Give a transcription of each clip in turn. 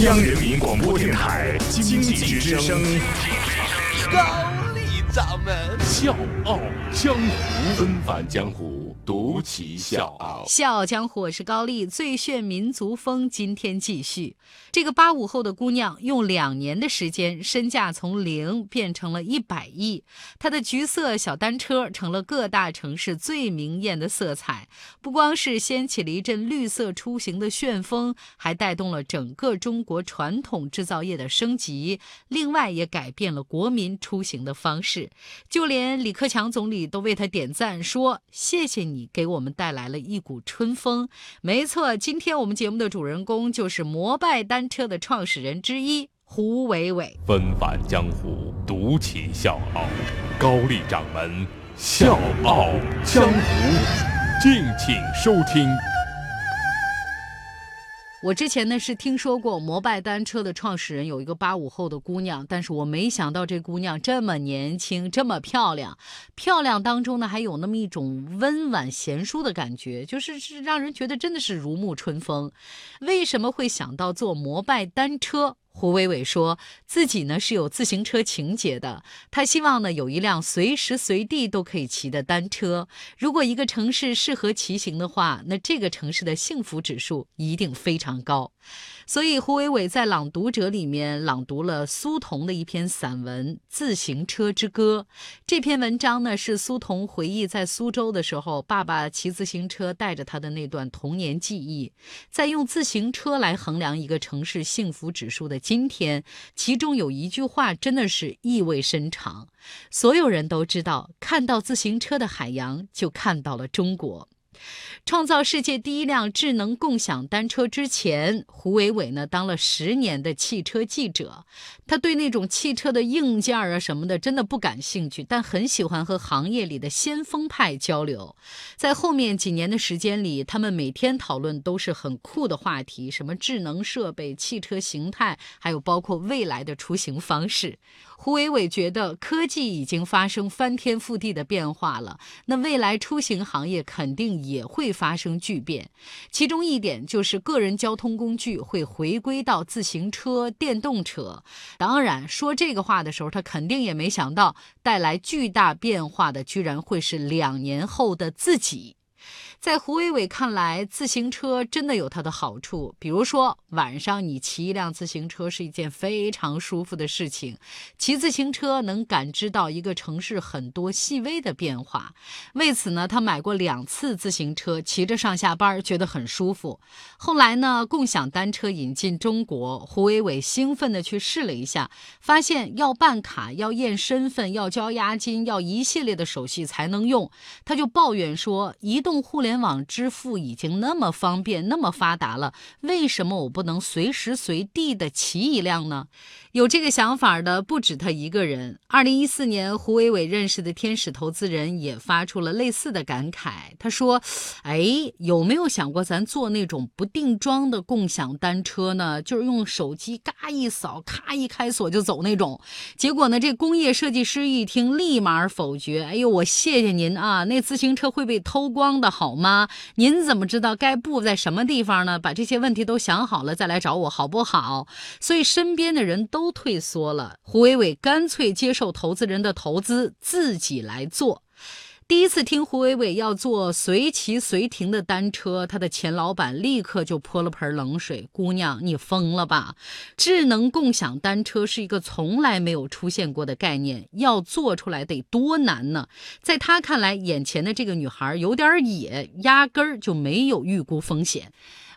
央人民广播电台经济之声，高丽掌门。笑傲江湖，纷繁江湖，独骑笑傲。笑傲江湖，我是高丽，最炫民族风。今天继续，这个八五后的姑娘用两年的时间，身价从零变成了一百亿。她的橘色小单车成了各大城市最明艳的色彩，不光是掀起了一阵绿色出行的旋风，还带动了整个中国传统制造业的升级。另外，也改变了国民出行的方式。就连李克强总理都为她点赞，说：“谢谢你你给我们带来了一股春风。”没错，今天我们节目的主人公就是摩拜单车的创始人之一胡伟伟。纷繁江湖，独起笑傲，高丽掌门笑傲江湖，敬请收听。我之前呢是听说过摩拜单车的创始人有一个八五后的姑娘，但是我没想到这姑娘这么年轻，这么漂亮，漂亮当中呢还有那么一种温婉贤淑的感觉，就是是让人觉得真的是如沐春风。为什么会想到做摩拜单车？胡伟伟说自己呢是有自行车情节的，他希望呢有一辆随时随地都可以骑的单车。如果一个城市适合骑行的话，那这个城市的幸福指数一定非常高。所以胡伟伟在《朗读者》里面朗读了苏童的一篇散文《自行车之歌》。这篇文章呢是苏童回忆在苏州的时候，爸爸骑自行车带着他的那段童年记忆。在用自行车来衡量一个城市幸福指数的今天，其中有一句话真的是意味深长。所有人都知道，看到自行车的海洋，就看到了中国。创造世界第一辆智能共享单车之前，胡伟伟呢当了十年的汽车记者。他对那种汽车的硬件啊什么的真的不感兴趣，但很喜欢和行业里的先锋派交流。在后面几年的时间里，他们每天讨论都是很酷的话题，什么智能设备、汽车形态，还有包括未来的出行方式。胡伟伟觉得科技已经发生翻天覆地的变化了，那未来出行行业肯定也会发生巨变。其中一点就是个人交通工具会回归到自行车、电动车。当然，说这个话的时候，他肯定也没想到带来巨大变化的居然会是两年后的自己。在胡伟伟看来，自行车真的有它的好处。比如说，晚上你骑一辆自行车是一件非常舒服的事情。骑自行车能感知到一个城市很多细微的变化。为此呢，他买过两次自行车，骑着上下班觉得很舒服。后来呢，共享单车引进中国，胡伟伟兴奋地去试了一下，发现要办卡、要验身份、要交押金、要一系列的手续才能用。他就抱怨说，移动互联联网支付已经那么方便、那么发达了，为什么我不能随时随地的骑一辆呢？有这个想法的不止他一个人。二零一四年，胡伟伟认识的天使投资人也发出了类似的感慨。他说：“哎，有没有想过咱做那种不定桩的共享单车呢？就是用手机嘎一扫，咔一开锁就走那种。结果呢，这工业设计师一听，立马否决。哎呦，我谢谢您啊，那自行车会被偷光的好吗？吗您怎么知道该布在什么地方呢？把这些问题都想好了再来找我好不好？所以身边的人。”都退缩了，胡伟伟干脆接受投资人的投资，自己来做。第一次听胡伟伟要做随骑随停的单车，他的前老板立刻就泼了盆冷水：“姑娘，你疯了吧？智能共享单车是一个从来没有出现过的概念，要做出来得多难呢？”在他看来，眼前的这个女孩有点野，压根儿就没有预估风险。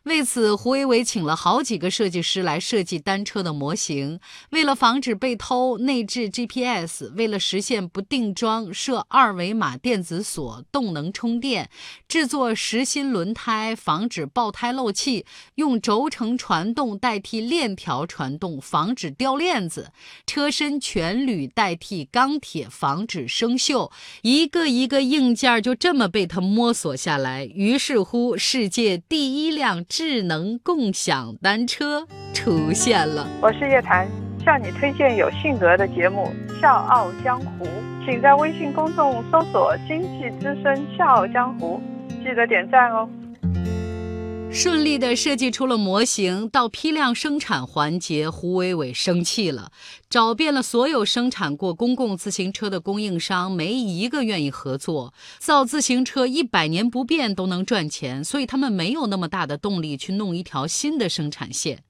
为此，胡伟伟请了好几个设计师来设计单车的模型。为了防止被偷，内置 GPS；为了实现不定桩，设二维码电子锁，动能充电；制作实心轮胎，防止爆胎漏气；用轴承传动代替链条传动，防止掉链子；车身全铝代替钢铁，防止生锈。一个一个硬件就这么被他摸索下来。于是乎，世界第一辆。智能共享单车出现了。我是叶檀，向你推荐有性格的节目《笑傲江湖》，请在微信公众搜索“经济之声笑傲江湖”，记得点赞哦。顺利的设计出了模型，到批量生产环节，胡伟伟生气了，找遍了所有生产过公共自行车的供应商，没一个愿意合作。造自行车一百年不变都能赚钱，所以他们没有那么大的动力去弄一条新的生产线。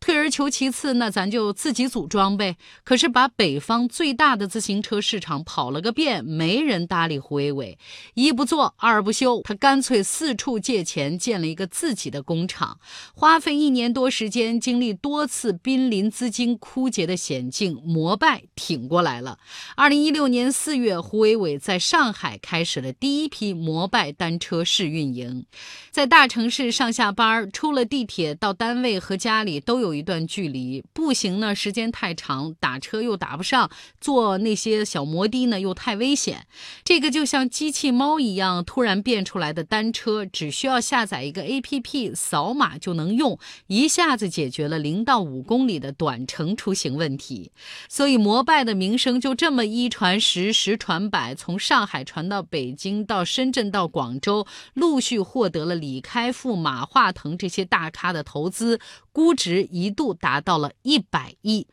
退而求其次，那咱就自己组装呗。可是把北方最大的自行车市场跑了个遍，没人搭理胡伟伟。一不做二不休，他干脆四处借钱建了一个自己的工厂，花费一年多时间，经历多次濒临资金枯竭的险境，摩拜挺过来了。二零一六年四月，胡伟伟在上海开始了第一批摩拜单车试运营，在大城市上下班，出了地铁到单位和家里。都有一段距离，步行呢时间太长，打车又打不上，坐那些小摩的呢又太危险。这个就像机器猫一样突然变出来的单车，只需要下载一个 APP，扫码就能用，一下子解决了零到五公里的短程出行问题。所以摩拜的名声就这么一传十，十传百，从上海传到北京，到深圳，到广州，陆续获得了李开复、马化腾这些大咖的投资，估。值一度达到了一百亿。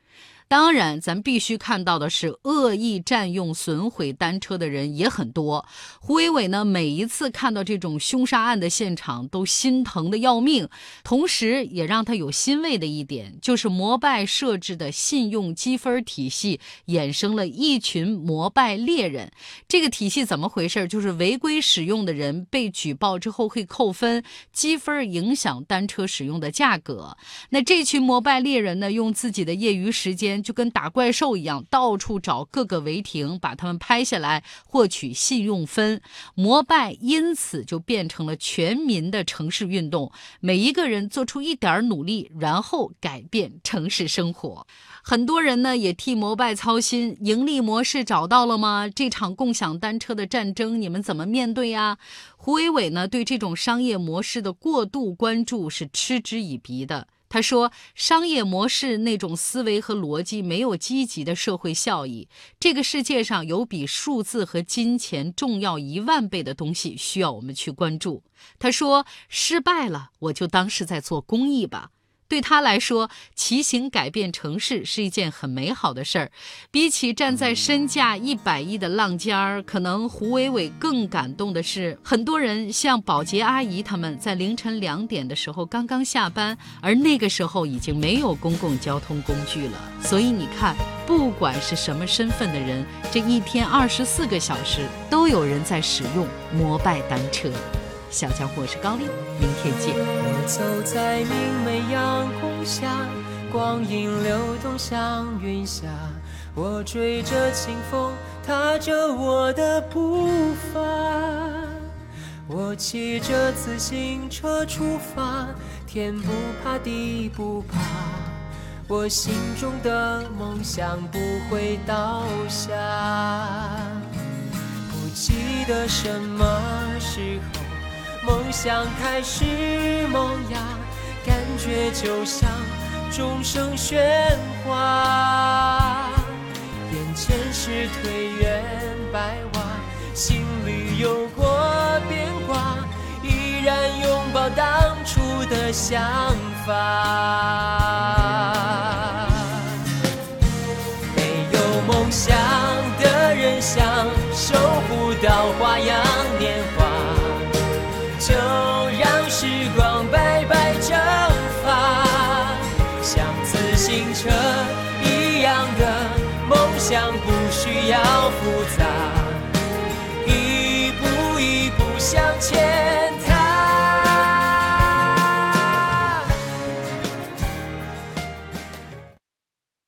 当然，咱必须看到的是，恶意占用、损毁单车的人也很多。胡伟伟呢，每一次看到这种凶杀案的现场，都心疼的要命。同时，也让他有欣慰的一点，就是摩拜设置的信用积分体系，衍生了一群摩拜猎人。这个体系怎么回事？就是违规使用的人被举报之后会扣分，积分影响单车使用的价格。那这群摩拜猎人呢，用自己的业余时间。就跟打怪兽一样，到处找各个违停，把他们拍下来，获取信用分。摩拜因此就变成了全民的城市运动，每一个人做出一点努力，然后改变城市生活。很多人呢也替摩拜操心，盈利模式找到了吗？这场共享单车的战争，你们怎么面对呀？胡伟伟呢对这种商业模式的过度关注是嗤之以鼻的。他说：“商业模式那种思维和逻辑没有积极的社会效益。这个世界上有比数字和金钱重要一万倍的东西需要我们去关注。”他说：“失败了，我就当是在做公益吧。”对他来说，骑行改变城市是一件很美好的事儿。比起站在身价一百亿的浪尖儿，可能胡伟伟更感动的是，很多人像保洁阿姨他们在凌晨两点的时候刚刚下班，而那个时候已经没有公共交通工具了。所以你看，不管是什么身份的人，这一天二十四个小时都有人在使用摩拜单车。小江湖，我是高丽，明天见。我走在明媚阳光下，光影流动像云霞。我追着清风，踏着我的步伐。我骑着自行车出发，天不怕地不怕。我心中的梦想不会倒下。不记得什么时候。梦想开始萌芽，感觉就像钟声喧哗。眼前是颓垣白瓦，心里有过变卦，依然拥抱当初的想法。没有梦想的人，想守不到花样星辰一样的梦想，不需要复杂，一步一步向前。